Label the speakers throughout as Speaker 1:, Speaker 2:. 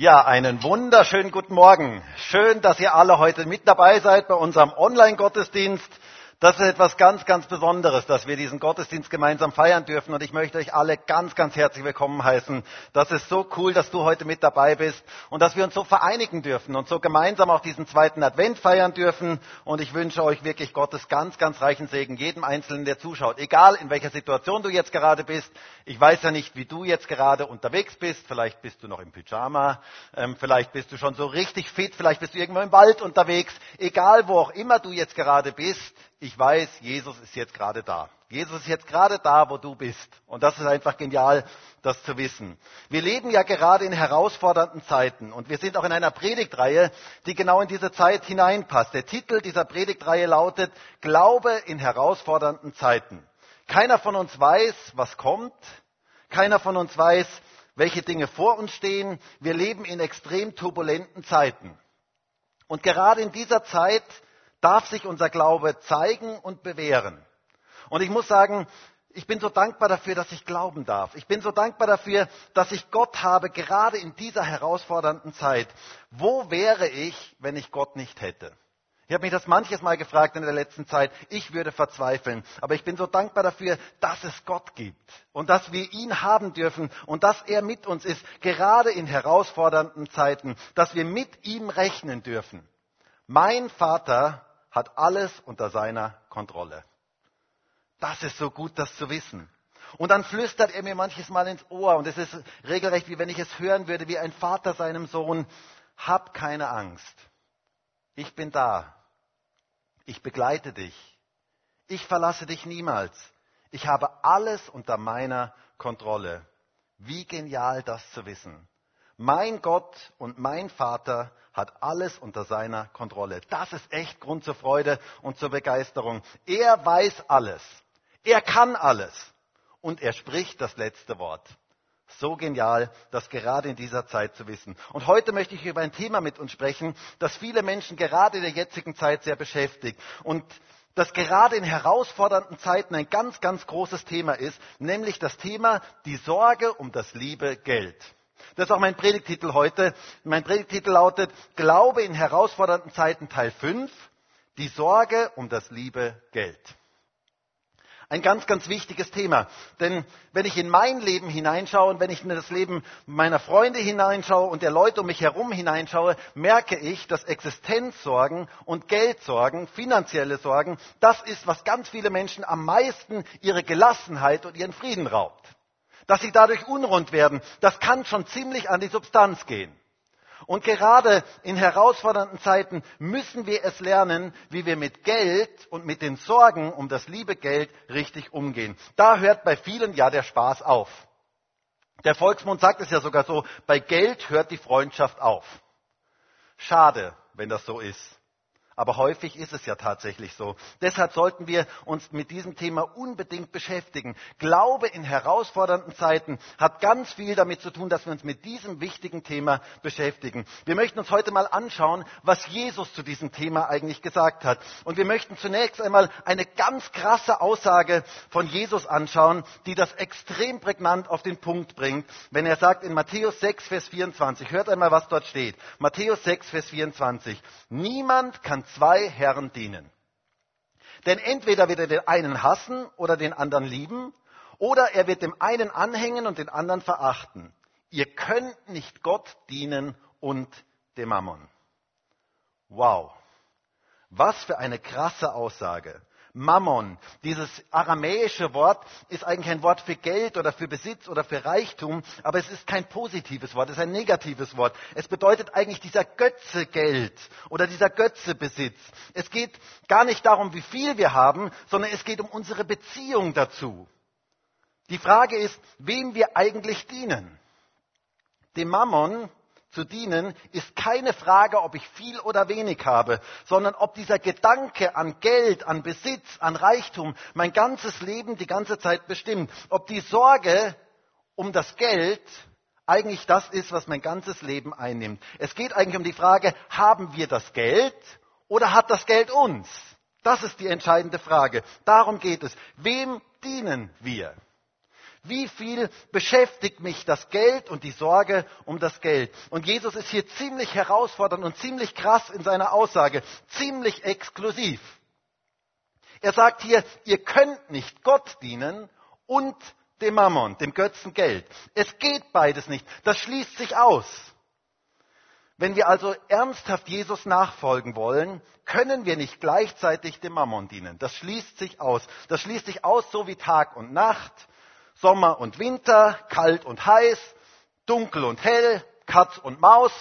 Speaker 1: Ja, einen wunderschönen guten Morgen. Schön, dass ihr alle heute mit dabei seid bei unserem Online-Gottesdienst. Das ist etwas ganz, ganz Besonderes, dass wir diesen Gottesdienst gemeinsam feiern dürfen. Und ich möchte euch alle ganz, ganz herzlich willkommen heißen. Das ist so cool, dass du heute mit dabei bist und dass wir uns so vereinigen dürfen und so gemeinsam auch diesen zweiten Advent feiern dürfen. Und ich wünsche euch wirklich Gottes ganz, ganz reichen Segen, jedem Einzelnen, der zuschaut. Egal in welcher Situation du jetzt gerade bist. Ich weiß ja nicht, wie du jetzt gerade unterwegs bist. Vielleicht bist du noch im Pyjama. Ähm, vielleicht bist du schon so richtig fit. Vielleicht bist du irgendwo im Wald unterwegs. Egal wo auch immer du jetzt gerade bist ich weiß, Jesus ist jetzt gerade da. Jesus ist jetzt gerade da, wo du bist. Und das ist einfach genial, das zu wissen. Wir leben ja gerade in herausfordernden Zeiten und wir sind auch in einer Predigtreihe, die genau in diese Zeit hineinpasst. Der Titel dieser Predigtreihe lautet Glaube in herausfordernden Zeiten. Keiner von uns weiß, was kommt. Keiner von uns weiß, welche Dinge vor uns stehen. Wir leben in extrem turbulenten Zeiten. Und gerade in dieser Zeit darf sich unser Glaube zeigen und bewähren. Und ich muss sagen, ich bin so dankbar dafür, dass ich glauben darf. Ich bin so dankbar dafür, dass ich Gott habe, gerade in dieser herausfordernden Zeit. Wo wäre ich, wenn ich Gott nicht hätte? Ich habe mich das manches Mal gefragt in der letzten Zeit. Ich würde verzweifeln. Aber ich bin so dankbar dafür, dass es Gott gibt und dass wir ihn haben dürfen und dass er mit uns ist, gerade in herausfordernden Zeiten, dass wir mit ihm rechnen dürfen. Mein Vater hat alles unter seiner Kontrolle. Das ist so gut, das zu wissen. Und dann flüstert er mir manches Mal ins Ohr und es ist regelrecht, wie wenn ich es hören würde, wie ein Vater seinem Sohn, hab keine Angst. Ich bin da. Ich begleite dich. Ich verlasse dich niemals. Ich habe alles unter meiner Kontrolle. Wie genial das zu wissen. Mein Gott und mein Vater hat alles unter seiner Kontrolle. Das ist echt Grund zur Freude und zur Begeisterung. Er weiß alles. Er kann alles. Und er spricht das letzte Wort. So genial, das gerade in dieser Zeit zu wissen. Und heute möchte ich über ein Thema mit uns sprechen, das viele Menschen gerade in der jetzigen Zeit sehr beschäftigt. Und das gerade in herausfordernden Zeiten ein ganz, ganz großes Thema ist, nämlich das Thema die Sorge um das liebe Geld. Das ist auch mein Predigtitel heute. Mein Predigtitel lautet Glaube in herausfordernden Zeiten Teil 5, die Sorge um das liebe Geld. Ein ganz, ganz wichtiges Thema. Denn wenn ich in mein Leben hineinschaue und wenn ich in das Leben meiner Freunde hineinschaue und der Leute um mich herum hineinschaue, merke ich, dass Existenzsorgen und Geldsorgen, finanzielle Sorgen, das ist, was ganz viele Menschen am meisten ihre Gelassenheit und ihren Frieden raubt dass sie dadurch unrund werden, das kann schon ziemlich an die Substanz gehen. Und gerade in herausfordernden Zeiten müssen wir es lernen, wie wir mit Geld und mit den Sorgen um das liebe Geld richtig umgehen. Da hört bei vielen ja der Spaß auf. Der Volksmund sagt es ja sogar so, bei Geld hört die Freundschaft auf. Schade, wenn das so ist. Aber häufig ist es ja tatsächlich so. Deshalb sollten wir uns mit diesem Thema unbedingt beschäftigen. Glaube in herausfordernden Zeiten hat ganz viel damit zu tun, dass wir uns mit diesem wichtigen Thema beschäftigen. Wir möchten uns heute mal anschauen, was Jesus zu diesem Thema eigentlich gesagt hat. Und wir möchten zunächst einmal eine ganz krasse Aussage von Jesus anschauen, die das extrem prägnant auf den Punkt bringt, wenn er sagt in Matthäus 6, Vers 24, hört einmal, was dort steht. Matthäus 6, Vers 24. Niemand kann zwei Herren dienen. Denn entweder wird er den einen hassen oder den anderen lieben, oder er wird dem einen anhängen und den anderen verachten. Ihr könnt nicht Gott dienen und dem Mammon. Wow. Was für eine krasse Aussage. Mammon. Dieses aramäische Wort ist eigentlich ein Wort für Geld oder für Besitz oder für Reichtum, aber es ist kein positives Wort, es ist ein negatives Wort. Es bedeutet eigentlich dieser Götze Geld oder dieser Götze Besitz. Es geht gar nicht darum, wie viel wir haben, sondern es geht um unsere Beziehung dazu. Die Frage ist, wem wir eigentlich dienen. Dem Mammon zu dienen, ist keine Frage, ob ich viel oder wenig habe, sondern ob dieser Gedanke an Geld, an Besitz, an Reichtum mein ganzes Leben die ganze Zeit bestimmt. Ob die Sorge um das Geld eigentlich das ist, was mein ganzes Leben einnimmt. Es geht eigentlich um die Frage, haben wir das Geld oder hat das Geld uns? Das ist die entscheidende Frage. Darum geht es. Wem dienen wir? Wie viel beschäftigt mich das Geld und die Sorge um das Geld? Und Jesus ist hier ziemlich herausfordernd und ziemlich krass in seiner Aussage, ziemlich exklusiv. Er sagt hier, ihr könnt nicht Gott dienen und dem Mammon, dem Götzen Geld. Es geht beides nicht. Das schließt sich aus. Wenn wir also ernsthaft Jesus nachfolgen wollen, können wir nicht gleichzeitig dem Mammon dienen. Das schließt sich aus. Das schließt sich aus so wie Tag und Nacht, Sommer und Winter, kalt und heiß, dunkel und hell, Katz und Maus,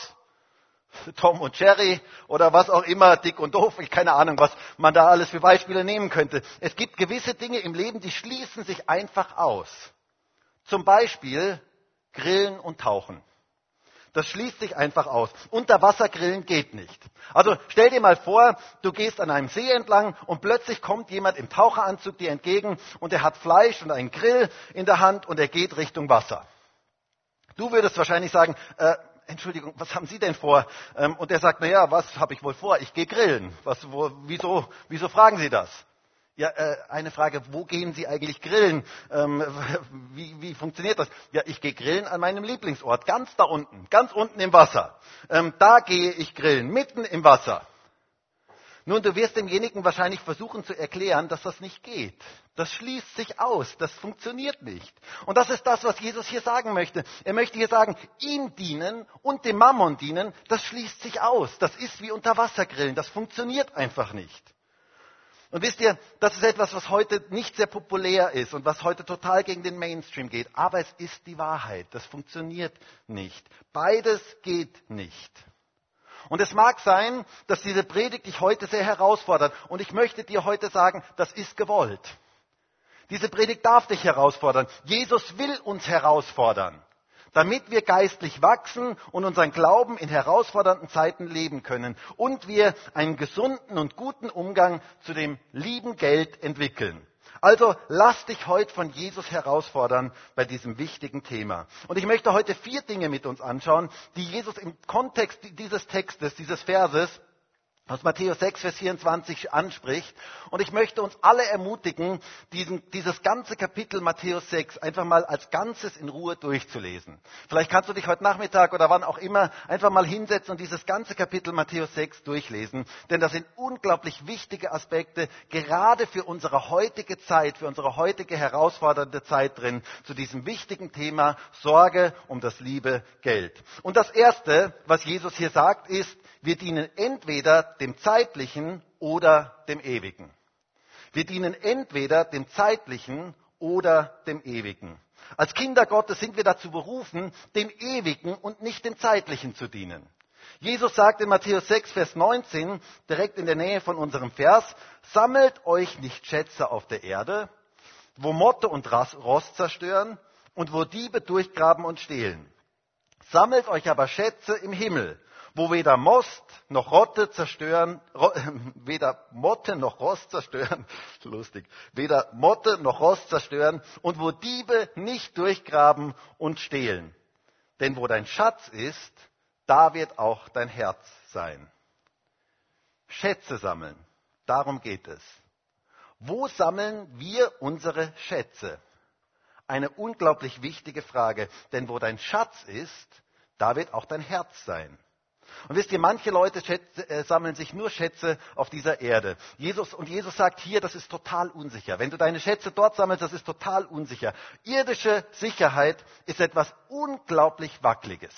Speaker 1: Tom und Jerry oder was auch immer, dick und doof, ich keine Ahnung, was man da alles für Beispiele nehmen könnte. Es gibt gewisse Dinge im Leben, die schließen sich einfach aus. Zum Beispiel Grillen und Tauchen. Das schließt sich einfach aus. Unterwassergrillen geht nicht. Also stell dir mal vor, du gehst an einem See entlang und plötzlich kommt jemand im Taucheranzug dir entgegen und er hat Fleisch und einen Grill in der Hand und er geht Richtung Wasser. Du würdest wahrscheinlich sagen, äh, Entschuldigung, was haben Sie denn vor? Ähm, und er sagt, na ja, was habe ich wohl vor? Ich gehe grillen. Was, wo, wieso, wieso fragen Sie das? Ja, äh, eine Frage, wo gehen Sie eigentlich grillen? Ähm, wie, wie funktioniert das? Ja, ich gehe grillen an meinem Lieblingsort, ganz da unten, ganz unten im Wasser. Ähm, da gehe ich grillen, mitten im Wasser. Nun, du wirst demjenigen wahrscheinlich versuchen zu erklären, dass das nicht geht. Das schließt sich aus, das funktioniert nicht. Und das ist das, was Jesus hier sagen möchte. Er möchte hier sagen, ihm dienen und dem Mammon dienen, das schließt sich aus. Das ist wie unter Wassergrillen, das funktioniert einfach nicht. Und wisst ihr, das ist etwas, was heute nicht sehr populär ist und was heute total gegen den Mainstream geht. Aber es ist die Wahrheit. Das funktioniert nicht. Beides geht nicht. Und es mag sein, dass diese Predigt dich heute sehr herausfordert. Und ich möchte dir heute sagen, das ist gewollt. Diese Predigt darf dich herausfordern. Jesus will uns herausfordern damit wir geistlich wachsen und unseren Glauben in herausfordernden Zeiten leben können und wir einen gesunden und guten Umgang zu dem lieben Geld entwickeln. Also lass dich heute von Jesus herausfordern bei diesem wichtigen Thema. Und ich möchte heute vier Dinge mit uns anschauen, die Jesus im Kontext dieses Textes, dieses Verses was Matthäus 6, Vers 24 anspricht. Und ich möchte uns alle ermutigen, diesen, dieses ganze Kapitel Matthäus 6 einfach mal als Ganzes in Ruhe durchzulesen. Vielleicht kannst du dich heute Nachmittag oder wann auch immer einfach mal hinsetzen und dieses ganze Kapitel Matthäus 6 durchlesen. Denn das sind unglaublich wichtige Aspekte, gerade für unsere heutige Zeit, für unsere heutige herausfordernde Zeit drin, zu diesem wichtigen Thema Sorge um das liebe Geld. Und das Erste, was Jesus hier sagt, ist, wir dienen entweder dem Zeitlichen oder dem Ewigen. Wir dienen entweder dem Zeitlichen oder dem Ewigen. Als Kinder Gottes sind wir dazu berufen, dem Ewigen und nicht dem Zeitlichen zu dienen. Jesus sagt in Matthäus 6, Vers 19, direkt in der Nähe von unserem Vers, sammelt euch nicht Schätze auf der Erde, wo Motte und Rost zerstören und wo Diebe durchgraben und stehlen. Sammelt euch aber Schätze im Himmel, wo weder Most noch Rotte zerstören, weder Motte noch Rost zerstören, lustig, weder Motte noch Rost zerstören und wo Diebe nicht durchgraben und stehlen. Denn wo dein Schatz ist, da wird auch dein Herz sein. Schätze sammeln, darum geht es. Wo sammeln wir unsere Schätze? Eine unglaublich wichtige Frage, denn wo dein Schatz ist, da wird auch dein Herz sein. Und wisst ihr, manche Leute schätze, äh, sammeln sich nur Schätze auf dieser Erde. Jesus, und Jesus sagt hier, das ist total unsicher. Wenn du deine Schätze dort sammelst, das ist total unsicher. Irdische Sicherheit ist etwas unglaublich Wackeliges.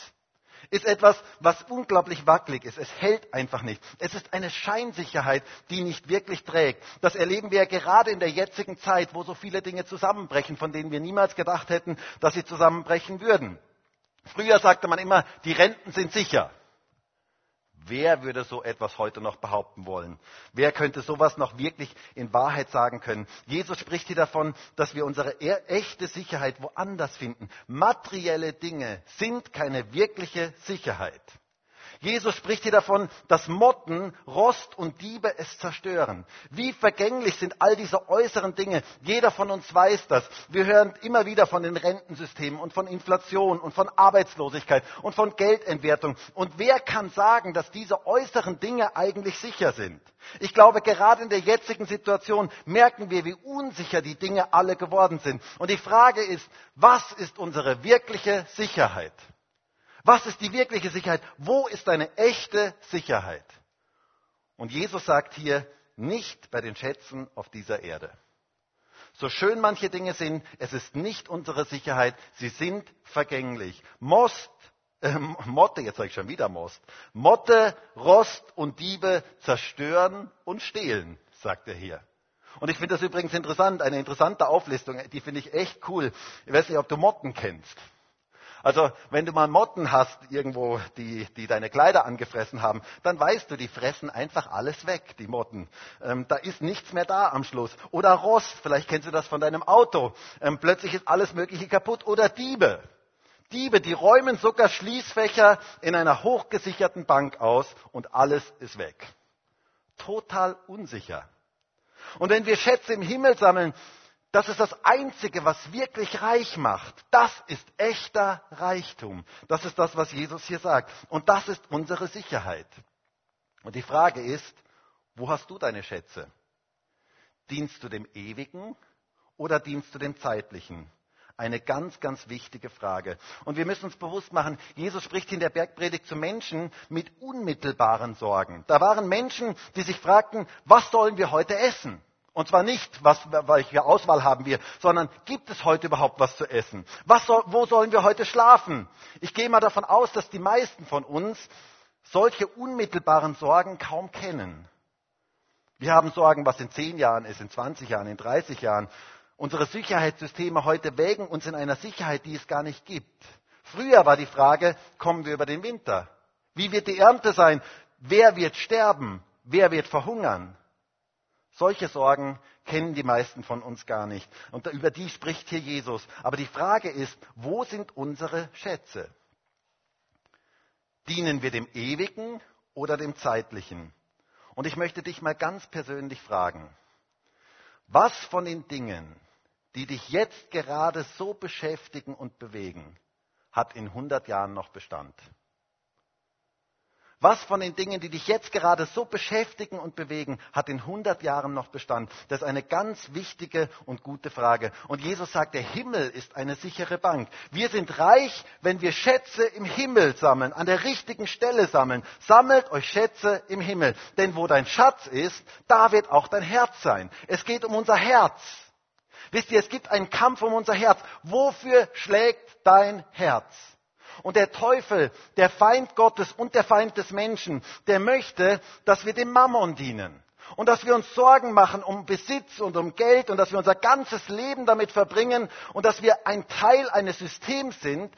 Speaker 1: Ist etwas, was unglaublich wackelig ist. Es hält einfach nicht. Es ist eine Scheinsicherheit, die nicht wirklich trägt. Das erleben wir ja gerade in der jetzigen Zeit, wo so viele Dinge zusammenbrechen, von denen wir niemals gedacht hätten, dass sie zusammenbrechen würden. Früher sagte man immer, die Renten sind sicher. Wer würde so etwas heute noch behaupten wollen? Wer könnte sowas noch wirklich in Wahrheit sagen können? Jesus spricht hier davon, dass wir unsere echte Sicherheit woanders finden. Materielle Dinge sind keine wirkliche Sicherheit. Jesus spricht hier davon, dass Motten, Rost und Diebe es zerstören. Wie vergänglich sind all diese äußeren Dinge. Jeder von uns weiß das. Wir hören immer wieder von den Rentensystemen und von Inflation und von Arbeitslosigkeit und von Geldentwertung. Und wer kann sagen, dass diese äußeren Dinge eigentlich sicher sind? Ich glaube, gerade in der jetzigen Situation merken wir, wie unsicher die Dinge alle geworden sind. Und die Frage ist, was ist unsere wirkliche Sicherheit? Was ist die wirkliche Sicherheit? Wo ist eine echte Sicherheit? Und Jesus sagt hier, nicht bei den Schätzen auf dieser Erde. So schön manche Dinge sind, es ist nicht unsere Sicherheit, sie sind vergänglich. Most, äh, Motte, jetzt sage ich schon wieder Most, Motte, Rost und Diebe zerstören und stehlen, sagt er hier. Und ich finde das übrigens interessant, eine interessante Auflistung, die finde ich echt cool. Ich weiß nicht, ob du Motten kennst. Also wenn du mal Motten hast irgendwo, die, die deine Kleider angefressen haben, dann weißt du, die fressen einfach alles weg, die Motten. Ähm, da ist nichts mehr da am Schluss. Oder Rost, vielleicht kennst du das von deinem Auto. Ähm, plötzlich ist alles Mögliche kaputt. Oder Diebe. Diebe, die räumen sogar Schließfächer in einer hochgesicherten Bank aus und alles ist weg. Total unsicher. Und wenn wir Schätze im Himmel sammeln, das ist das Einzige, was wirklich reich macht. Das ist echter Reichtum. Das ist das, was Jesus hier sagt. Und das ist unsere Sicherheit. Und die Frage ist, wo hast du deine Schätze? Dienst du dem Ewigen oder dienst du dem Zeitlichen? Eine ganz, ganz wichtige Frage. Und wir müssen uns bewusst machen, Jesus spricht in der Bergpredigt zu Menschen mit unmittelbaren Sorgen. Da waren Menschen, die sich fragten, was sollen wir heute essen? Und zwar nicht, was, welche Auswahl haben wir, sondern gibt es heute überhaupt was zu essen? Was soll, wo sollen wir heute schlafen? Ich gehe mal davon aus, dass die meisten von uns solche unmittelbaren Sorgen kaum kennen. Wir haben Sorgen, was in zehn Jahren ist, in 20 Jahren, in 30 Jahren. Unsere Sicherheitssysteme heute wägen uns in einer Sicherheit, die es gar nicht gibt. Früher war die Frage, kommen wir über den Winter? Wie wird die Ernte sein? Wer wird sterben? Wer wird verhungern? Solche Sorgen kennen die meisten von uns gar nicht. Und über die spricht hier Jesus. Aber die Frage ist, wo sind unsere Schätze? Dienen wir dem Ewigen oder dem Zeitlichen? Und ich möchte dich mal ganz persönlich fragen, was von den Dingen, die dich jetzt gerade so beschäftigen und bewegen, hat in 100 Jahren noch Bestand? Was von den Dingen, die dich jetzt gerade so beschäftigen und bewegen, hat in 100 Jahren noch Bestand? Das ist eine ganz wichtige und gute Frage. Und Jesus sagt, der Himmel ist eine sichere Bank. Wir sind reich, wenn wir Schätze im Himmel sammeln, an der richtigen Stelle sammeln. Sammelt euch Schätze im Himmel. Denn wo dein Schatz ist, da wird auch dein Herz sein. Es geht um unser Herz. Wisst ihr, es gibt einen Kampf um unser Herz. Wofür schlägt dein Herz? Und der Teufel, der Feind Gottes und der Feind des Menschen, der möchte, dass wir dem Mammon dienen. Und dass wir uns Sorgen machen um Besitz und um Geld und dass wir unser ganzes Leben damit verbringen und dass wir ein Teil eines Systems sind,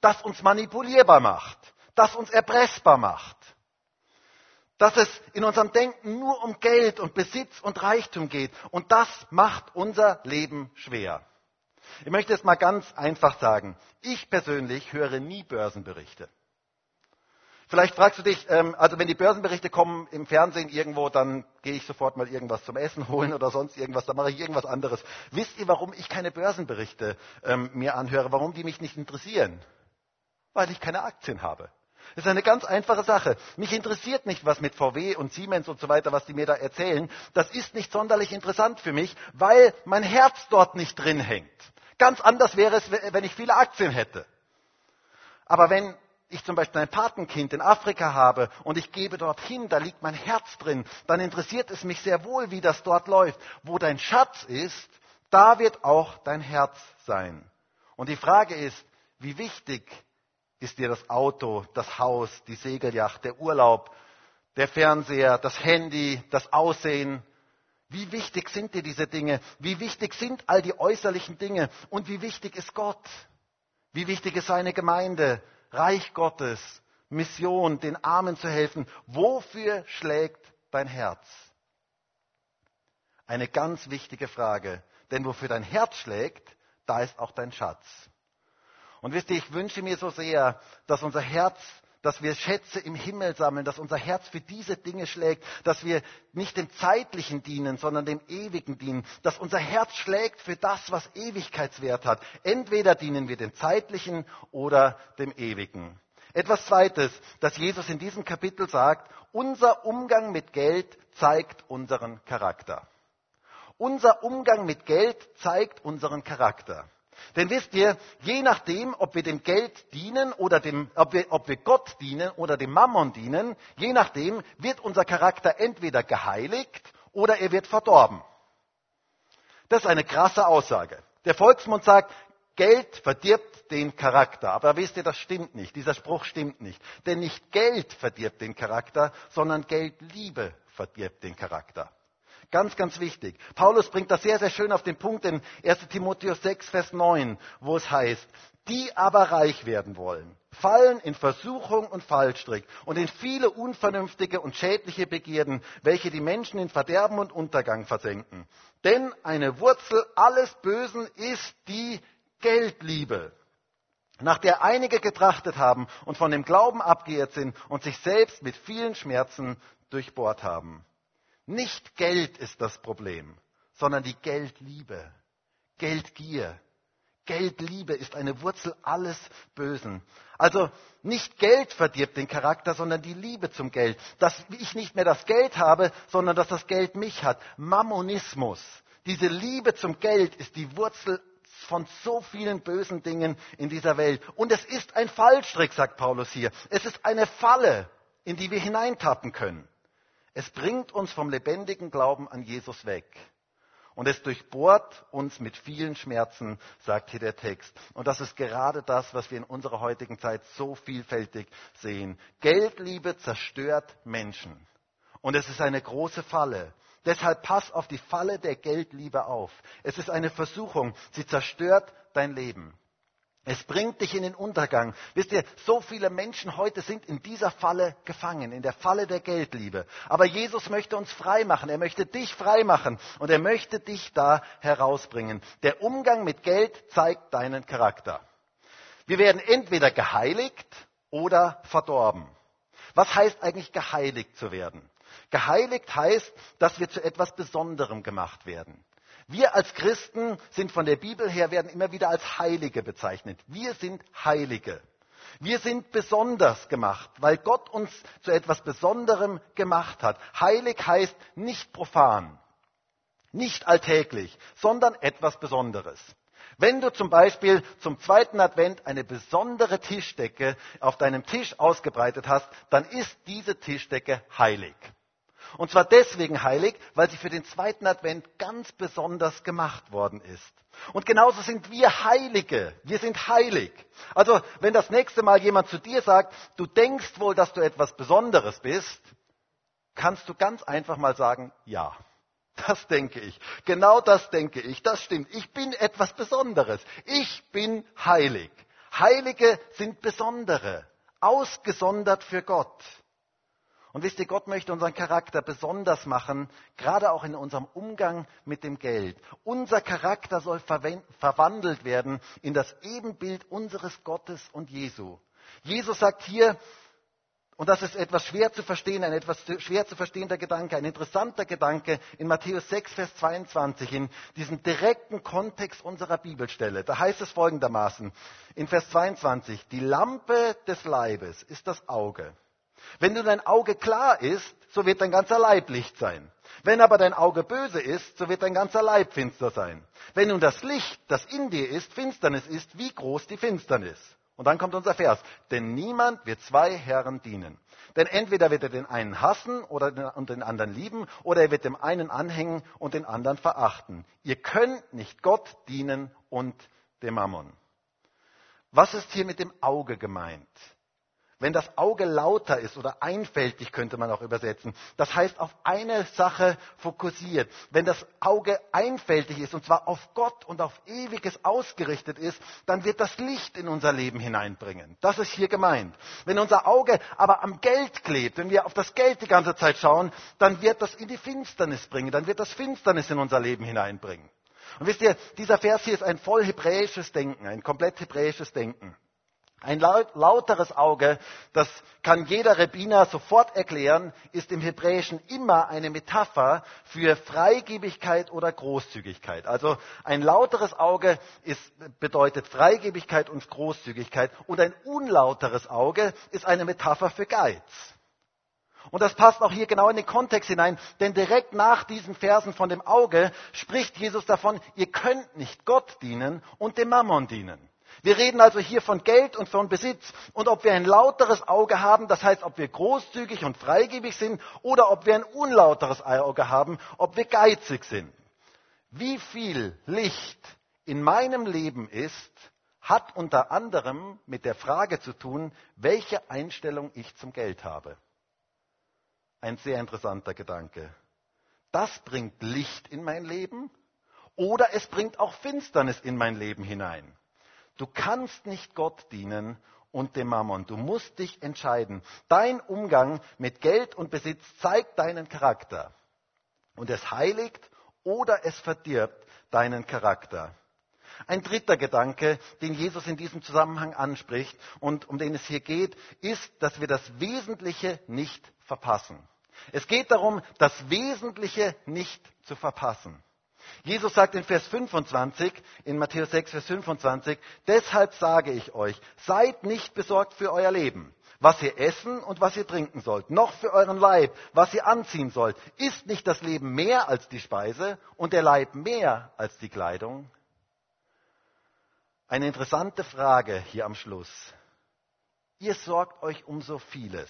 Speaker 1: das uns manipulierbar macht, das uns erpressbar macht. Dass es in unserem Denken nur um Geld und Besitz und Reichtum geht. Und das macht unser Leben schwer. Ich möchte es mal ganz einfach sagen. Ich persönlich höre nie Börsenberichte. Vielleicht fragst du dich, ähm, also wenn die Börsenberichte kommen im Fernsehen irgendwo, dann gehe ich sofort mal irgendwas zum Essen holen oder sonst irgendwas, dann mache ich irgendwas anderes. Wisst ihr, warum ich keine Börsenberichte ähm, mir anhöre, warum die mich nicht interessieren? Weil ich keine Aktien habe. Das ist eine ganz einfache Sache. Mich interessiert nicht, was mit VW und Siemens und so weiter, was die mir da erzählen. Das ist nicht sonderlich interessant für mich, weil mein Herz dort nicht drin hängt. Ganz anders wäre es, wenn ich viele Aktien hätte. Aber wenn ich zum Beispiel ein Patenkind in Afrika habe und ich gebe dorthin, da liegt mein Herz drin, dann interessiert es mich sehr wohl, wie das dort läuft. Wo dein Schatz ist, da wird auch dein Herz sein. Und die Frage ist, wie wichtig ist dir das Auto, das Haus, die Segelyacht, der Urlaub, der Fernseher, das Handy, das Aussehen, wie wichtig sind dir diese Dinge? Wie wichtig sind all die äußerlichen Dinge? Und wie wichtig ist Gott? Wie wichtig ist seine Gemeinde, Reich Gottes, Mission, den Armen zu helfen? Wofür schlägt dein Herz? Eine ganz wichtige Frage. Denn wofür dein Herz schlägt, da ist auch dein Schatz. Und wisst ihr, ich wünsche mir so sehr, dass unser Herz dass wir Schätze im Himmel sammeln, dass unser Herz für diese Dinge schlägt, dass wir nicht dem Zeitlichen dienen, sondern dem Ewigen dienen, dass unser Herz schlägt für das, was Ewigkeitswert hat. Entweder dienen wir dem Zeitlichen oder dem Ewigen. Etwas Zweites, das Jesus in diesem Kapitel sagt, unser Umgang mit Geld zeigt unseren Charakter. Unser Umgang mit Geld zeigt unseren Charakter. Denn wisst ihr, je nachdem, ob wir dem Geld dienen oder dem, ob wir, ob wir Gott dienen oder dem Mammon dienen, je nachdem wird unser Charakter entweder geheiligt oder er wird verdorben. Das ist eine krasse Aussage. Der Volksmund sagt, Geld verdirbt den Charakter. Aber wisst ihr, das stimmt nicht. Dieser Spruch stimmt nicht. Denn nicht Geld verdirbt den Charakter, sondern Geldliebe verdirbt den Charakter. Ganz, ganz wichtig. Paulus bringt das sehr, sehr schön auf den Punkt in 1 Timotheus 6, Vers 9, wo es heißt, die aber reich werden wollen, fallen in Versuchung und Fallstrick und in viele unvernünftige und schädliche Begierden, welche die Menschen in Verderben und Untergang versenken. Denn eine Wurzel alles Bösen ist die Geldliebe, nach der einige getrachtet haben und von dem Glauben abgeirrt sind und sich selbst mit vielen Schmerzen durchbohrt haben. Nicht Geld ist das Problem, sondern die Geldliebe, Geldgier. Geldliebe ist eine Wurzel alles Bösen. Also nicht Geld verdirbt den Charakter, sondern die Liebe zum Geld. Dass ich nicht mehr das Geld habe, sondern dass das Geld mich hat. Mammonismus. Diese Liebe zum Geld ist die Wurzel von so vielen bösen Dingen in dieser Welt. Und es ist ein Fallstrick, sagt Paulus hier. Es ist eine Falle, in die wir hineintappen können. Es bringt uns vom lebendigen Glauben an Jesus weg. Und es durchbohrt uns mit vielen Schmerzen, sagt hier der Text. Und das ist gerade das, was wir in unserer heutigen Zeit so vielfältig sehen. Geldliebe zerstört Menschen. Und es ist eine große Falle. Deshalb pass auf die Falle der Geldliebe auf. Es ist eine Versuchung. Sie zerstört dein Leben. Es bringt dich in den Untergang. Wisst ihr, so viele Menschen heute sind in dieser Falle gefangen, in der Falle der Geldliebe. Aber Jesus möchte uns frei machen. Er möchte dich frei machen und er möchte dich da herausbringen. Der Umgang mit Geld zeigt deinen Charakter. Wir werden entweder geheiligt oder verdorben. Was heißt eigentlich geheiligt zu werden? Geheiligt heißt, dass wir zu etwas Besonderem gemacht werden. Wir als Christen sind von der Bibel her, werden immer wieder als Heilige bezeichnet. Wir sind Heilige. Wir sind besonders gemacht, weil Gott uns zu etwas Besonderem gemacht hat. Heilig heißt nicht profan, nicht alltäglich, sondern etwas Besonderes. Wenn du zum Beispiel zum zweiten Advent eine besondere Tischdecke auf deinem Tisch ausgebreitet hast, dann ist diese Tischdecke heilig. Und zwar deswegen heilig, weil sie für den zweiten Advent ganz besonders gemacht worden ist. Und genauso sind wir Heilige. Wir sind heilig. Also, wenn das nächste Mal jemand zu dir sagt, du denkst wohl, dass du etwas Besonderes bist, kannst du ganz einfach mal sagen, ja. Das denke ich. Genau das denke ich. Das stimmt. Ich bin etwas Besonderes. Ich bin heilig. Heilige sind Besondere. Ausgesondert für Gott. Und wisst ihr, Gott möchte unseren Charakter besonders machen, gerade auch in unserem Umgang mit dem Geld. Unser Charakter soll verwandelt werden in das Ebenbild unseres Gottes und Jesu. Jesus sagt hier, und das ist etwas schwer zu verstehen, ein etwas schwer zu verstehender Gedanke, ein interessanter Gedanke in Matthäus 6, Vers 22, in diesem direkten Kontext unserer Bibelstelle. Da heißt es folgendermaßen, in Vers 22, die Lampe des Leibes ist das Auge. Wenn nun dein Auge klar ist, so wird dein ganzer Leib Licht sein. Wenn aber dein Auge böse ist, so wird dein ganzer Leib finster sein. Wenn nun das Licht, das in dir ist, Finsternis ist, wie groß die Finsternis. Und dann kommt unser Vers. Denn niemand wird zwei Herren dienen. Denn entweder wird er den einen hassen oder den, und den anderen lieben, oder er wird dem einen anhängen und den anderen verachten. Ihr könnt nicht Gott dienen und dem Mammon. Was ist hier mit dem Auge gemeint? Wenn das Auge lauter ist oder einfältig, könnte man auch übersetzen. Das heißt, auf eine Sache fokussiert. Wenn das Auge einfältig ist und zwar auf Gott und auf Ewiges ausgerichtet ist, dann wird das Licht in unser Leben hineinbringen. Das ist hier gemeint. Wenn unser Auge aber am Geld klebt, wenn wir auf das Geld die ganze Zeit schauen, dann wird das in die Finsternis bringen. Dann wird das Finsternis in unser Leben hineinbringen. Und wisst ihr, dieser Vers hier ist ein voll hebräisches Denken, ein komplett hebräisches Denken. Ein lauteres Auge, das kann jeder Rabbiner sofort erklären, ist im Hebräischen immer eine Metapher für Freigebigkeit oder Großzügigkeit. Also ein lauteres Auge ist, bedeutet Freigebigkeit und Großzügigkeit und ein unlauteres Auge ist eine Metapher für Geiz. Und das passt auch hier genau in den Kontext hinein, denn direkt nach diesen Versen von dem Auge spricht Jesus davon, ihr könnt nicht Gott dienen und dem Mammon dienen. Wir reden also hier von Geld und von Besitz und ob wir ein lauteres Auge haben, das heißt, ob wir großzügig und freigebig sind oder ob wir ein unlauteres Auge haben, ob wir geizig sind. Wie viel Licht in meinem Leben ist, hat unter anderem mit der Frage zu tun, welche Einstellung ich zum Geld habe. Ein sehr interessanter Gedanke. Das bringt Licht in mein Leben oder es bringt auch Finsternis in mein Leben hinein. Du kannst nicht Gott dienen und dem Mammon. Du musst dich entscheiden. Dein Umgang mit Geld und Besitz zeigt deinen Charakter. Und es heiligt oder es verdirbt deinen Charakter. Ein dritter Gedanke, den Jesus in diesem Zusammenhang anspricht und um den es hier geht, ist, dass wir das Wesentliche nicht verpassen. Es geht darum, das Wesentliche nicht zu verpassen. Jesus sagt in Vers 25, in Matthäus 6, Vers 25, deshalb sage ich euch, seid nicht besorgt für euer Leben, was ihr essen und was ihr trinken sollt, noch für euren Leib, was ihr anziehen sollt. Ist nicht das Leben mehr als die Speise und der Leib mehr als die Kleidung? Eine interessante Frage hier am Schluss. Ihr sorgt euch um so vieles,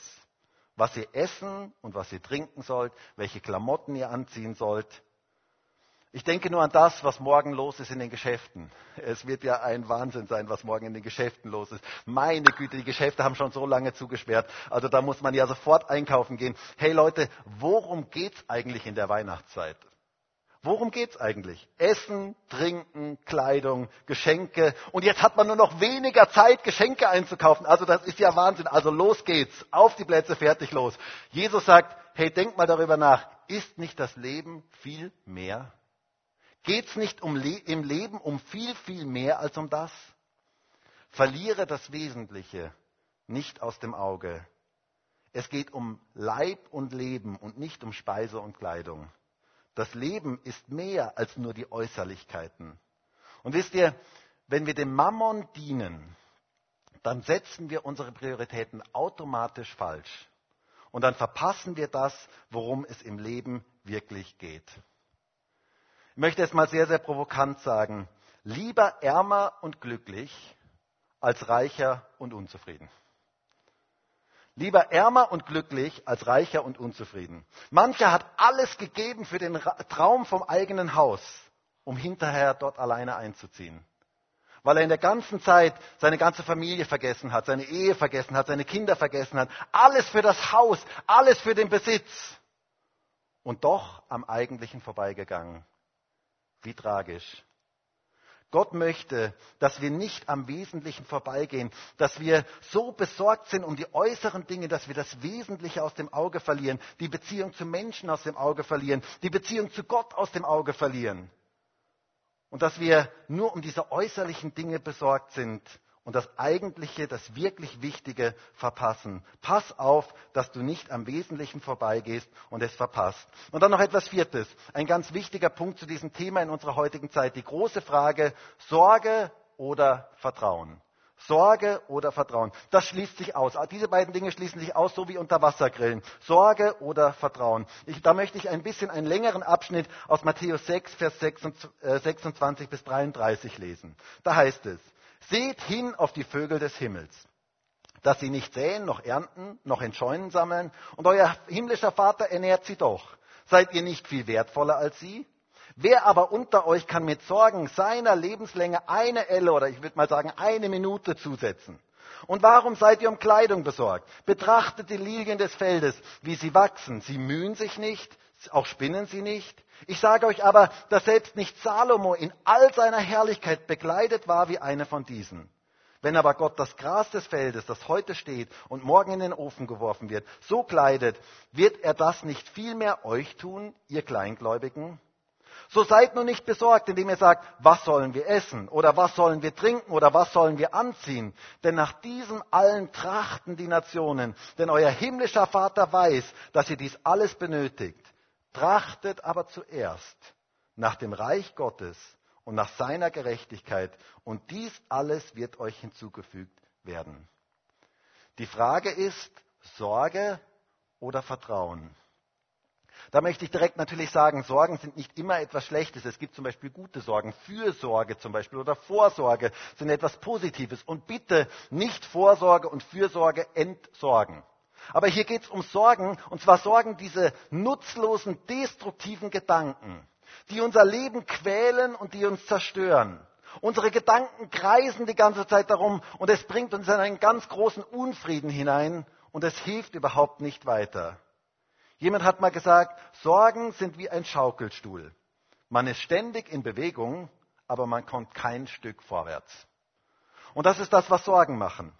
Speaker 1: was ihr essen und was ihr trinken sollt, welche Klamotten ihr anziehen sollt. Ich denke nur an das, was morgen los ist in den Geschäften. Es wird ja ein Wahnsinn sein, was morgen in den Geschäften los ist. Meine Güte, die Geschäfte haben schon so lange zugesperrt. Also da muss man ja sofort einkaufen gehen. Hey Leute, worum geht's eigentlich in der Weihnachtszeit? Worum geht's eigentlich? Essen, Trinken, Kleidung, Geschenke. Und jetzt hat man nur noch weniger Zeit, Geschenke einzukaufen. Also das ist ja Wahnsinn. Also los geht's. Auf die Plätze, fertig, los. Jesus sagt, hey, denk mal darüber nach. Ist nicht das Leben viel mehr? Geht es nicht um Le im Leben um viel, viel mehr als um das? Verliere das Wesentliche nicht aus dem Auge. Es geht um Leib und Leben und nicht um Speise und Kleidung. Das Leben ist mehr als nur die Äußerlichkeiten. Und wisst ihr, wenn wir dem Mammon dienen, dann setzen wir unsere Prioritäten automatisch falsch. Und dann verpassen wir das, worum es im Leben wirklich geht. Möchte es mal sehr, sehr provokant sagen. Lieber ärmer und glücklich als reicher und unzufrieden. Lieber ärmer und glücklich als reicher und unzufrieden. Mancher hat alles gegeben für den Traum vom eigenen Haus, um hinterher dort alleine einzuziehen. Weil er in der ganzen Zeit seine ganze Familie vergessen hat, seine Ehe vergessen hat, seine Kinder vergessen hat. Alles für das Haus, alles für den Besitz. Und doch am Eigentlichen vorbeigegangen. Wie tragisch. Gott möchte, dass wir nicht am Wesentlichen vorbeigehen, dass wir so besorgt sind um die äußeren Dinge, dass wir das Wesentliche aus dem Auge verlieren, die Beziehung zu Menschen aus dem Auge verlieren, die Beziehung zu Gott aus dem Auge verlieren. Und dass wir nur um diese äußerlichen Dinge besorgt sind und das Eigentliche, das wirklich Wichtige verpassen. Pass auf, dass du nicht am Wesentlichen vorbeigehst und es verpasst. Und dann noch etwas Viertes. Ein ganz wichtiger Punkt zu diesem Thema in unserer heutigen Zeit. Die große Frage, Sorge oder Vertrauen. Sorge oder Vertrauen. Das schließt sich aus. Diese beiden Dinge schließen sich aus, so wie unter Wassergrillen. Sorge oder Vertrauen. Ich, da möchte ich ein bisschen einen längeren Abschnitt aus Matthäus 6, Vers 26 bis 33 lesen. Da heißt es, Seht hin auf die Vögel des Himmels, dass sie nicht säen, noch ernten, noch in Scheunen sammeln, und euer himmlischer Vater ernährt sie doch. Seid ihr nicht viel wertvoller als sie? Wer aber unter euch kann mit Sorgen seiner Lebenslänge eine Elle oder ich würde mal sagen eine Minute zusetzen? Und warum seid ihr um Kleidung besorgt? Betrachtet die Lilien des Feldes, wie sie wachsen. Sie mühen sich nicht, auch spinnen sie nicht. Ich sage euch aber, dass selbst nicht Salomo in all seiner Herrlichkeit bekleidet war wie eine von diesen. Wenn aber Gott das Gras des Feldes, das heute steht und morgen in den Ofen geworfen wird, so kleidet, wird er das nicht vielmehr euch tun, ihr Kleingläubigen? So seid nun nicht besorgt, indem ihr sagt, was sollen wir essen oder was sollen wir trinken oder was sollen wir anziehen. Denn nach diesem allen trachten die Nationen. Denn euer himmlischer Vater weiß, dass ihr dies alles benötigt. Trachtet aber zuerst nach dem Reich Gottes und nach seiner Gerechtigkeit. Und dies alles wird euch hinzugefügt werden. Die Frage ist Sorge oder Vertrauen. Da möchte ich direkt natürlich sagen, Sorgen sind nicht immer etwas Schlechtes. Es gibt zum Beispiel gute Sorgen, Fürsorge zum Beispiel oder Vorsorge sind etwas Positives. Und bitte nicht Vorsorge und Fürsorge entsorgen. Aber hier geht es um Sorgen, und zwar Sorgen, diese nutzlosen, destruktiven Gedanken, die unser Leben quälen und die uns zerstören. Unsere Gedanken kreisen die ganze Zeit darum und es bringt uns in einen ganz großen Unfrieden hinein und es hilft überhaupt nicht weiter. Jemand hat mal gesagt, Sorgen sind wie ein Schaukelstuhl. Man ist ständig in Bewegung, aber man kommt kein Stück vorwärts. Und das ist das, was Sorgen machen.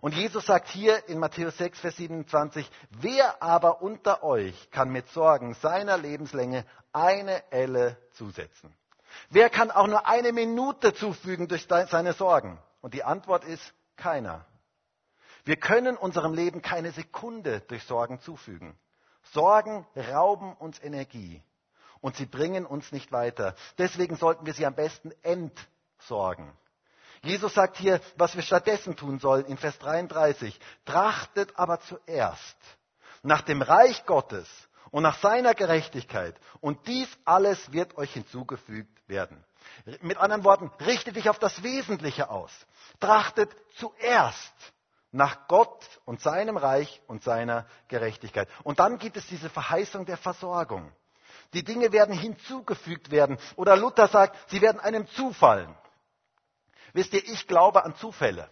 Speaker 1: Und Jesus sagt hier in Matthäus 6, Vers 27, wer aber unter euch kann mit Sorgen seiner Lebenslänge eine Elle zusetzen? Wer kann auch nur eine Minute zufügen durch seine Sorgen? Und die Antwort ist keiner. Wir können unserem Leben keine Sekunde durch Sorgen zufügen. Sorgen rauben uns Energie und sie bringen uns nicht weiter. Deswegen sollten wir sie am besten entsorgen. Jesus sagt hier, was wir stattdessen tun sollen in Vers 33. Trachtet aber zuerst nach dem Reich Gottes und nach seiner Gerechtigkeit und dies alles wird euch hinzugefügt werden. Mit anderen Worten, richtet dich auf das Wesentliche aus. Trachtet zuerst nach Gott und seinem Reich und seiner Gerechtigkeit. Und dann gibt es diese Verheißung der Versorgung. Die Dinge werden hinzugefügt werden. Oder Luther sagt, sie werden einem zufallen. Wisst ihr, ich glaube an Zufälle,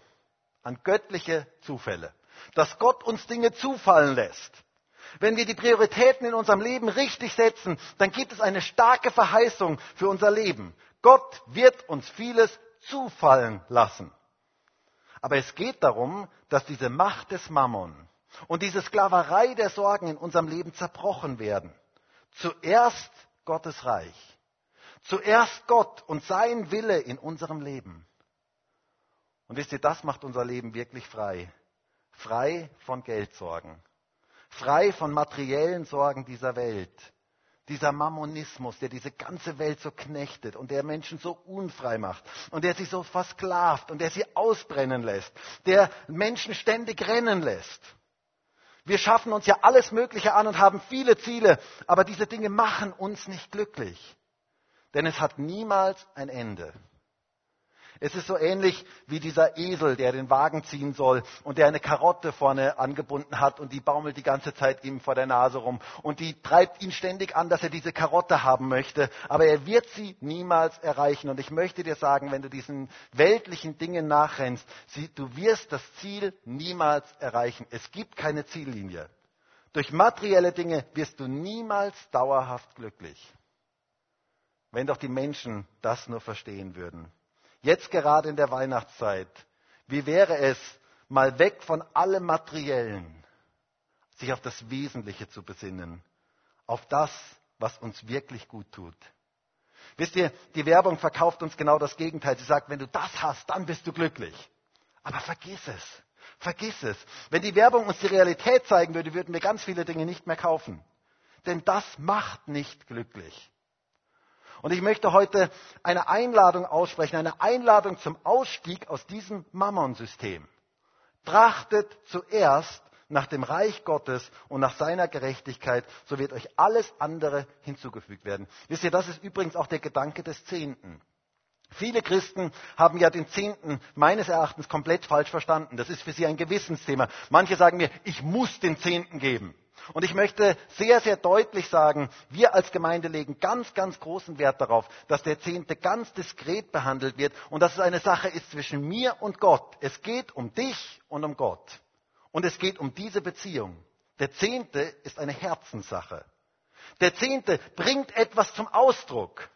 Speaker 1: an göttliche Zufälle, dass Gott uns Dinge zufallen lässt. Wenn wir die Prioritäten in unserem Leben richtig setzen, dann gibt es eine starke Verheißung für unser Leben. Gott wird uns vieles zufallen lassen. Aber es geht darum, dass diese Macht des Mammon und diese Sklaverei der Sorgen in unserem Leben zerbrochen werden. Zuerst Gottes Reich. Zuerst Gott und sein Wille in unserem Leben. Und wisst ihr, das macht unser Leben wirklich frei. Frei von Geldsorgen. Frei von materiellen Sorgen dieser Welt. Dieser Mammonismus, der diese ganze Welt so knechtet und der Menschen so unfrei macht und der sie so versklavt und der sie ausbrennen lässt, der Menschen ständig rennen lässt. Wir schaffen uns ja alles Mögliche an und haben viele Ziele, aber diese Dinge machen uns nicht glücklich. Denn es hat niemals ein Ende. Es ist so ähnlich wie dieser Esel, der den Wagen ziehen soll und der eine Karotte vorne angebunden hat und die baumelt die ganze Zeit ihm vor der Nase rum und die treibt ihn ständig an, dass er diese Karotte haben möchte, aber er wird sie niemals erreichen. Und ich möchte dir sagen, wenn du diesen weltlichen Dingen nachrennst, du wirst das Ziel niemals erreichen. Es gibt keine Ziellinie. Durch materielle Dinge wirst du niemals dauerhaft glücklich. Wenn doch die Menschen das nur verstehen würden. Jetzt gerade in der Weihnachtszeit. Wie wäre es, mal weg von allem Materiellen, sich auf das Wesentliche zu besinnen, auf das, was uns wirklich gut tut. Wisst ihr, die Werbung verkauft uns genau das Gegenteil. Sie sagt, wenn du das hast, dann bist du glücklich. Aber vergiss es. Vergiss es. Wenn die Werbung uns die Realität zeigen würde, würden wir ganz viele Dinge nicht mehr kaufen. Denn das macht nicht glücklich. Und ich möchte heute eine Einladung aussprechen, eine Einladung zum Ausstieg aus diesem Mammon-System. Trachtet zuerst nach dem Reich Gottes und nach seiner Gerechtigkeit, so wird euch alles andere hinzugefügt werden. Wisst ihr, das ist übrigens auch der Gedanke des Zehnten. Viele Christen haben ja den Zehnten meines Erachtens komplett falsch verstanden. Das ist für sie ein Gewissensthema. Manche sagen mir, ich muss den Zehnten geben. Und ich möchte sehr, sehr deutlich sagen, wir als Gemeinde legen ganz, ganz großen Wert darauf, dass der Zehnte ganz diskret behandelt wird und dass es eine Sache ist zwischen mir und Gott. Es geht um dich und um Gott. Und es geht um diese Beziehung. Der Zehnte ist eine Herzenssache. Der Zehnte bringt etwas zum Ausdruck.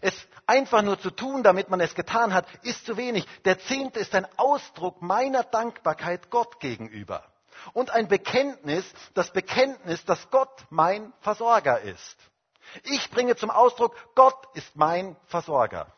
Speaker 1: Es einfach nur zu tun, damit man es getan hat, ist zu wenig. Der Zehnte ist ein Ausdruck meiner Dankbarkeit Gott gegenüber und ein Bekenntnis, das Bekenntnis, dass Gott mein Versorger ist. Ich bringe zum Ausdruck, Gott ist mein Versorger.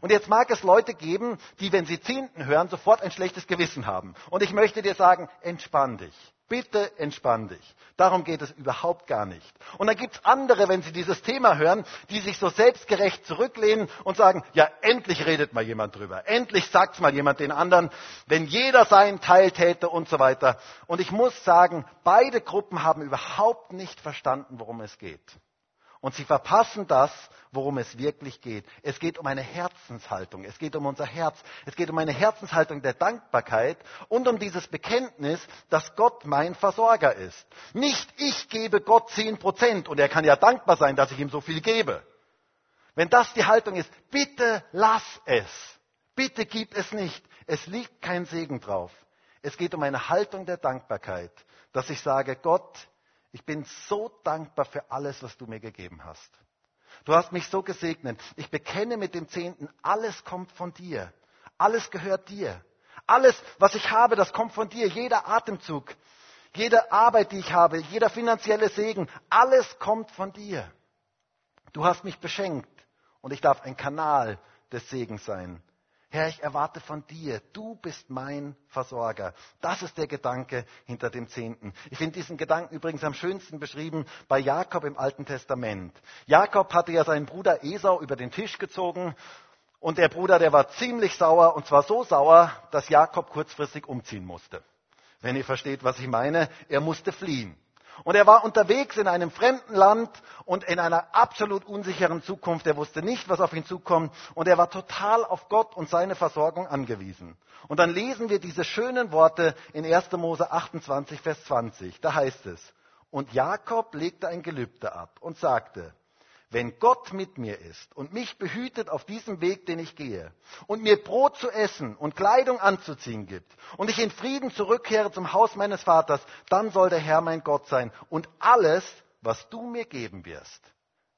Speaker 1: Und jetzt mag es Leute geben, die, wenn sie Zehnten hören, sofort ein schlechtes Gewissen haben. Und ich möchte dir sagen, entspann dich. Bitte entspann dich. Darum geht es überhaupt gar nicht. Und dann gibt es andere, wenn sie dieses Thema hören, die sich so selbstgerecht zurücklehnen und sagen, ja, endlich redet mal jemand drüber. Endlich sagt mal jemand den anderen, wenn jeder seinen Teil täte und so weiter. Und ich muss sagen, beide Gruppen haben überhaupt nicht verstanden, worum es geht. Und sie verpassen das, worum es wirklich geht. Es geht um eine Herzenshaltung. Es geht um unser Herz. Es geht um eine Herzenshaltung der Dankbarkeit und um dieses Bekenntnis, dass Gott mein Versorger ist. Nicht ich gebe Gott zehn Prozent und er kann ja dankbar sein, dass ich ihm so viel gebe. Wenn das die Haltung ist, bitte lass es. Bitte gib es nicht. Es liegt kein Segen drauf. Es geht um eine Haltung der Dankbarkeit, dass ich sage, Gott, ich bin so dankbar für alles, was du mir gegeben hast. Du hast mich so gesegnet. Ich bekenne mit dem Zehnten, alles kommt von dir. Alles gehört dir. Alles, was ich habe, das kommt von dir. Jeder Atemzug, jede Arbeit, die ich habe, jeder finanzielle Segen, alles kommt von dir. Du hast mich beschenkt und ich darf ein Kanal des Segens sein. Herr, ich erwarte von dir, du bist mein Versorger. Das ist der Gedanke hinter dem Zehnten. Ich finde diesen Gedanken übrigens am schönsten beschrieben bei Jakob im Alten Testament. Jakob hatte ja seinen Bruder Esau über den Tisch gezogen und der Bruder, der war ziemlich sauer und zwar so sauer, dass Jakob kurzfristig umziehen musste. Wenn ihr versteht, was ich meine, er musste fliehen. Und er war unterwegs in einem fremden Land und in einer absolut unsicheren Zukunft. Er wusste nicht, was auf ihn zukommt. Und er war total auf Gott und seine Versorgung angewiesen. Und dann lesen wir diese schönen Worte in 1. Mose 28, Vers 20. Da heißt es, und Jakob legte ein Gelübde ab und sagte, wenn Gott mit mir ist und mich behütet auf diesem Weg, den ich gehe, und mir Brot zu essen und Kleidung anzuziehen gibt, und ich in Frieden zurückkehre zum Haus meines Vaters, dann soll der Herr mein Gott sein. Und alles, was du mir geben wirst,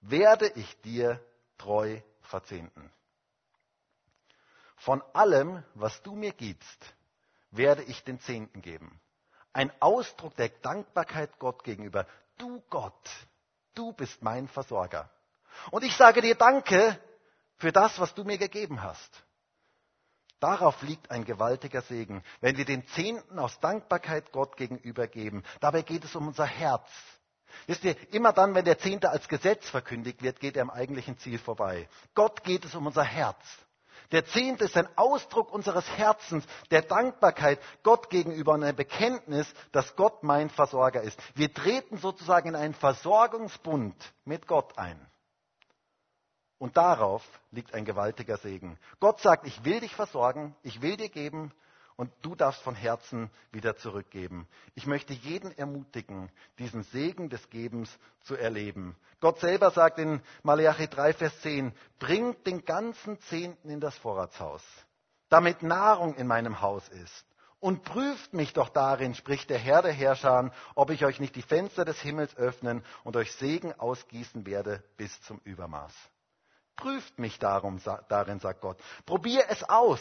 Speaker 1: werde ich dir treu verzehnten. Von allem, was du mir gibst, werde ich den Zehnten geben. Ein Ausdruck der Dankbarkeit Gott gegenüber. Du Gott, du bist mein Versorger. Und ich sage dir Danke für das, was du mir gegeben hast. Darauf liegt ein gewaltiger Segen, wenn wir den Zehnten aus Dankbarkeit Gott gegenüber geben. Dabei geht es um unser Herz. Wisst ihr, immer dann, wenn der Zehnte als Gesetz verkündigt wird, geht er am eigentlichen Ziel vorbei. Gott geht es um unser Herz. Der Zehnte ist ein Ausdruck unseres Herzens, der Dankbarkeit Gott gegenüber und ein Bekenntnis, dass Gott mein Versorger ist. Wir treten sozusagen in einen Versorgungsbund mit Gott ein. Und darauf liegt ein gewaltiger Segen. Gott sagt, ich will dich versorgen, ich will dir geben und du darfst von Herzen wieder zurückgeben. Ich möchte jeden ermutigen, diesen Segen des Gebens zu erleben. Gott selber sagt in Malachi 3, Vers 10, bringt den ganzen Zehnten in das Vorratshaus, damit Nahrung in meinem Haus ist. Und prüft mich doch darin, spricht der Herr der Herrscher, ob ich euch nicht die Fenster des Himmels öffnen und euch Segen ausgießen werde bis zum Übermaß. Prüft mich darum, darin, sagt Gott. Probier es aus.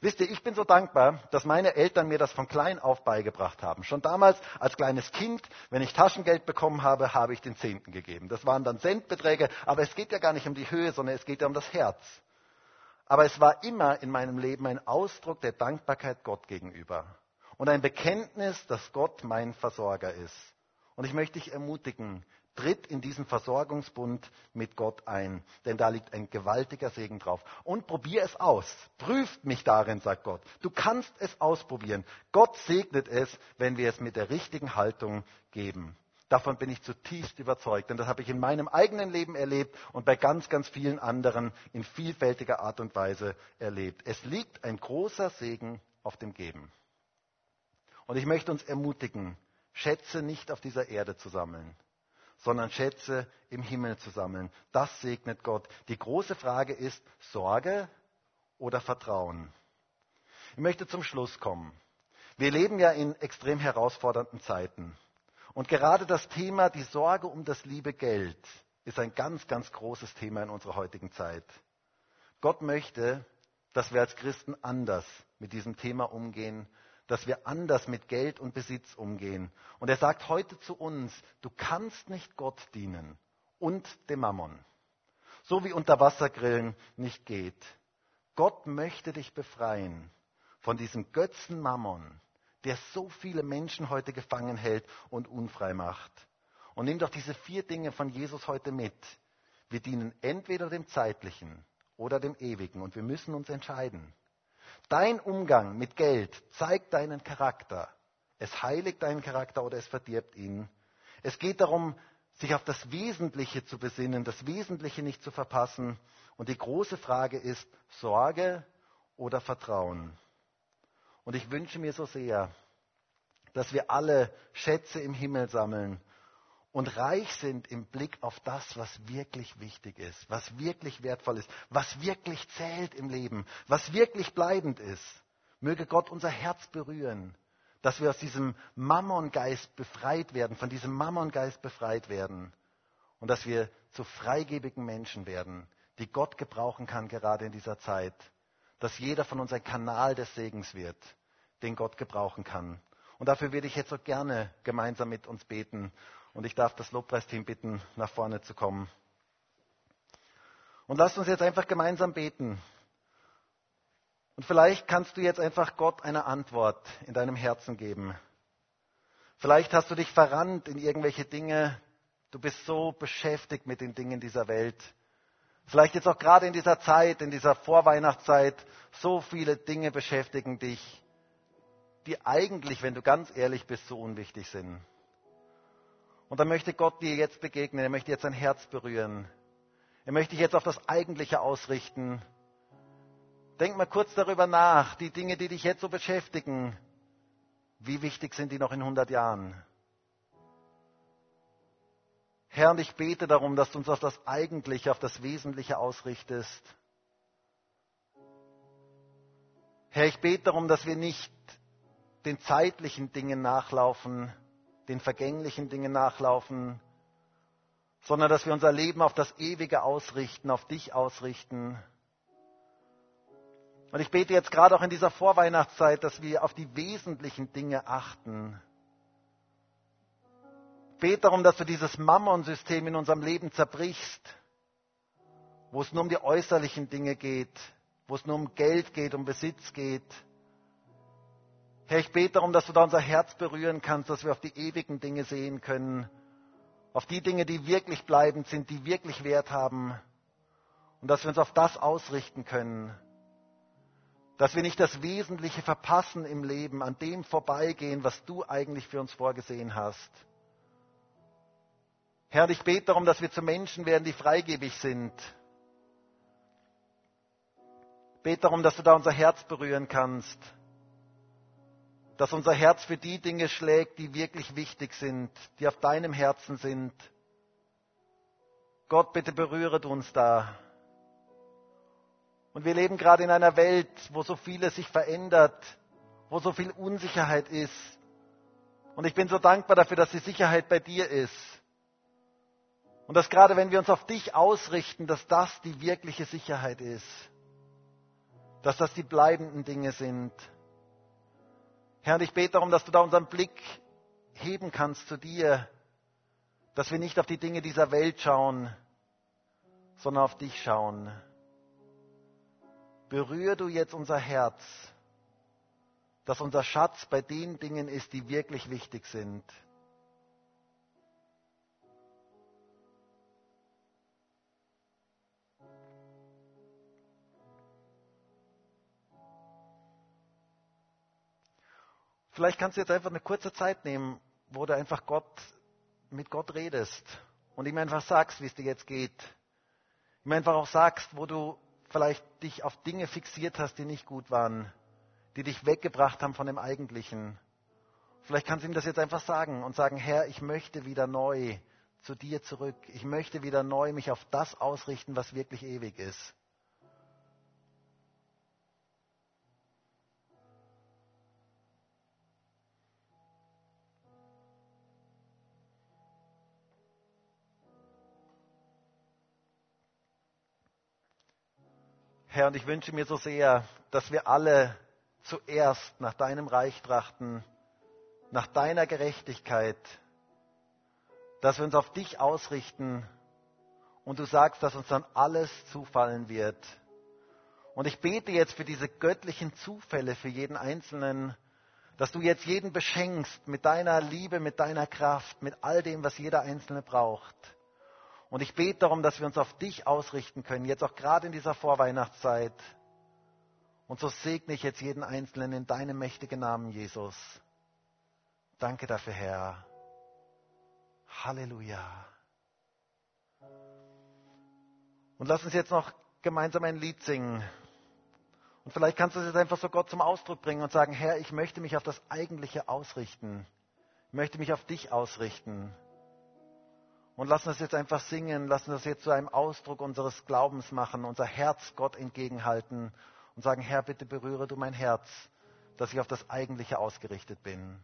Speaker 1: Wisst ihr, ich bin so dankbar, dass meine Eltern mir das von klein auf beigebracht haben. Schon damals als kleines Kind, wenn ich Taschengeld bekommen habe, habe ich den Zehnten gegeben. Das waren dann Centbeträge, aber es geht ja gar nicht um die Höhe, sondern es geht ja um das Herz. Aber es war immer in meinem Leben ein Ausdruck der Dankbarkeit Gott gegenüber und ein Bekenntnis, dass Gott mein Versorger ist. Und ich möchte dich ermutigen, Tritt in diesen Versorgungsbund mit Gott ein, denn da liegt ein gewaltiger Segen drauf. Und probier es aus. Prüft mich darin, sagt Gott. Du kannst es ausprobieren. Gott segnet es, wenn wir es mit der richtigen Haltung geben. Davon bin ich zutiefst überzeugt, denn das habe ich in meinem eigenen Leben erlebt und bei ganz, ganz vielen anderen in vielfältiger Art und Weise erlebt. Es liegt ein großer Segen auf dem Geben. Und ich möchte uns ermutigen, Schätze nicht auf dieser Erde zu sammeln sondern Schätze im Himmel zu sammeln. Das segnet Gott. Die große Frage ist Sorge oder Vertrauen. Ich möchte zum Schluss kommen. Wir leben ja in extrem herausfordernden Zeiten. Und gerade das Thema, die Sorge um das liebe Geld, ist ein ganz, ganz großes Thema in unserer heutigen Zeit. Gott möchte, dass wir als Christen anders mit diesem Thema umgehen dass wir anders mit Geld und Besitz umgehen. Und er sagt heute zu uns, du kannst nicht Gott dienen und dem Mammon. So wie Unterwassergrillen nicht geht. Gott möchte dich befreien von diesem Götzen Mammon, der so viele Menschen heute gefangen hält und unfrei macht. Und nimm doch diese vier Dinge von Jesus heute mit. Wir dienen entweder dem Zeitlichen oder dem Ewigen und wir müssen uns entscheiden. Dein Umgang mit Geld zeigt deinen Charakter. Es heiligt deinen Charakter oder es verdirbt ihn. Es geht darum, sich auf das Wesentliche zu besinnen, das Wesentliche nicht zu verpassen. Und die große Frage ist Sorge oder Vertrauen. Und ich wünsche mir so sehr, dass wir alle Schätze im Himmel sammeln und reich sind im Blick auf das, was wirklich wichtig ist, was wirklich wertvoll ist, was wirklich zählt im Leben, was wirklich bleibend ist. Möge Gott unser Herz berühren, dass wir aus diesem Mammongeist befreit werden, von diesem Mammongeist befreit werden und dass wir zu freigebigen Menschen werden, die Gott gebrauchen kann gerade in dieser Zeit dass jeder von uns ein Kanal des Segens wird, den Gott gebrauchen kann. Und dafür würde ich jetzt so gerne gemeinsam mit uns beten. Und ich darf das Lobpreisteam bitten, nach vorne zu kommen. Und lasst uns jetzt einfach gemeinsam beten. Und vielleicht kannst du jetzt einfach Gott eine Antwort in deinem Herzen geben. Vielleicht hast du dich verrannt in irgendwelche Dinge. Du bist so beschäftigt mit den Dingen dieser Welt. Vielleicht jetzt auch gerade in dieser Zeit, in dieser Vorweihnachtszeit, so viele Dinge beschäftigen dich, die eigentlich, wenn du ganz ehrlich bist, so unwichtig sind. Und dann möchte Gott dir jetzt begegnen, er möchte jetzt dein Herz berühren. Er möchte dich jetzt auf das Eigentliche ausrichten. Denk mal kurz darüber nach, die Dinge, die dich jetzt so beschäftigen, wie wichtig sind die noch in 100 Jahren? Herr, und ich bete darum, dass du uns auf das Eigentliche, auf das Wesentliche ausrichtest. Herr, ich bete darum, dass wir nicht den zeitlichen Dingen nachlaufen, den vergänglichen Dingen nachlaufen, sondern dass wir unser Leben auf das Ewige ausrichten, auf dich ausrichten. Und ich bete jetzt gerade auch in dieser Vorweihnachtszeit, dass wir auf die wesentlichen Dinge achten bete darum, dass du dieses Mammon-System in unserem Leben zerbrichst, wo es nur um die äußerlichen Dinge geht, wo es nur um Geld geht, um Besitz geht. Herr, ich bete darum, dass du da unser Herz berühren kannst, dass wir auf die ewigen Dinge sehen können, auf die Dinge, die wirklich bleibend sind, die wirklich Wert haben und dass wir uns auf das ausrichten können, dass wir nicht das Wesentliche verpassen im Leben, an dem vorbeigehen, was du eigentlich für uns vorgesehen hast. Herr, ich bete darum, dass wir zu Menschen werden, die freigebig sind. Ich bete darum, dass du da unser Herz berühren kannst. Dass unser Herz für die Dinge schlägt, die wirklich wichtig sind, die auf deinem Herzen sind. Gott, bitte berühre uns da. Und wir leben gerade in einer Welt, wo so vieles sich verändert, wo so viel Unsicherheit ist. Und ich bin so dankbar dafür, dass die Sicherheit bei dir ist. Und dass gerade wenn wir uns auf dich ausrichten, dass das die wirkliche Sicherheit ist. Dass das die bleibenden Dinge sind. Herr, und ich bete darum, dass du da unseren Blick heben kannst zu dir. Dass wir nicht auf die Dinge dieser Welt schauen, sondern auf dich schauen. Berühr du jetzt unser Herz, dass unser Schatz bei den Dingen ist, die wirklich wichtig sind. Vielleicht kannst du jetzt einfach eine kurze Zeit nehmen, wo du einfach Gott, mit Gott redest und ihm einfach sagst, wie es dir jetzt geht. Ihm einfach auch sagst, wo du vielleicht dich auf Dinge fixiert hast, die nicht gut waren, die dich weggebracht haben von dem Eigentlichen. Vielleicht kannst du ihm das jetzt einfach sagen und sagen, Herr, ich möchte wieder neu zu dir zurück. Ich möchte wieder neu mich auf das ausrichten, was wirklich ewig ist. Herr, und ich wünsche mir so sehr, dass wir alle zuerst nach deinem Reich trachten, nach deiner Gerechtigkeit, dass wir uns auf dich ausrichten und du sagst, dass uns dann alles zufallen wird. Und ich bete jetzt für diese göttlichen Zufälle für jeden Einzelnen, dass du jetzt jeden beschenkst mit deiner Liebe, mit deiner Kraft, mit all dem, was jeder Einzelne braucht. Und ich bete darum, dass wir uns auf dich ausrichten können, jetzt auch gerade in dieser Vorweihnachtszeit. Und so segne ich jetzt jeden Einzelnen in deinem mächtigen Namen, Jesus. Danke dafür, Herr. Halleluja. Und lass uns jetzt noch gemeinsam ein Lied singen. Und vielleicht kannst du es jetzt einfach so Gott zum Ausdruck bringen und sagen, Herr, ich möchte mich auf das Eigentliche ausrichten. Ich möchte mich auf dich ausrichten. Und lass uns jetzt einfach singen, lass uns das jetzt zu einem Ausdruck unseres Glaubens machen, unser Herz Gott entgegenhalten und sagen, Herr, bitte berühre du mein Herz, dass ich auf das Eigentliche ausgerichtet bin.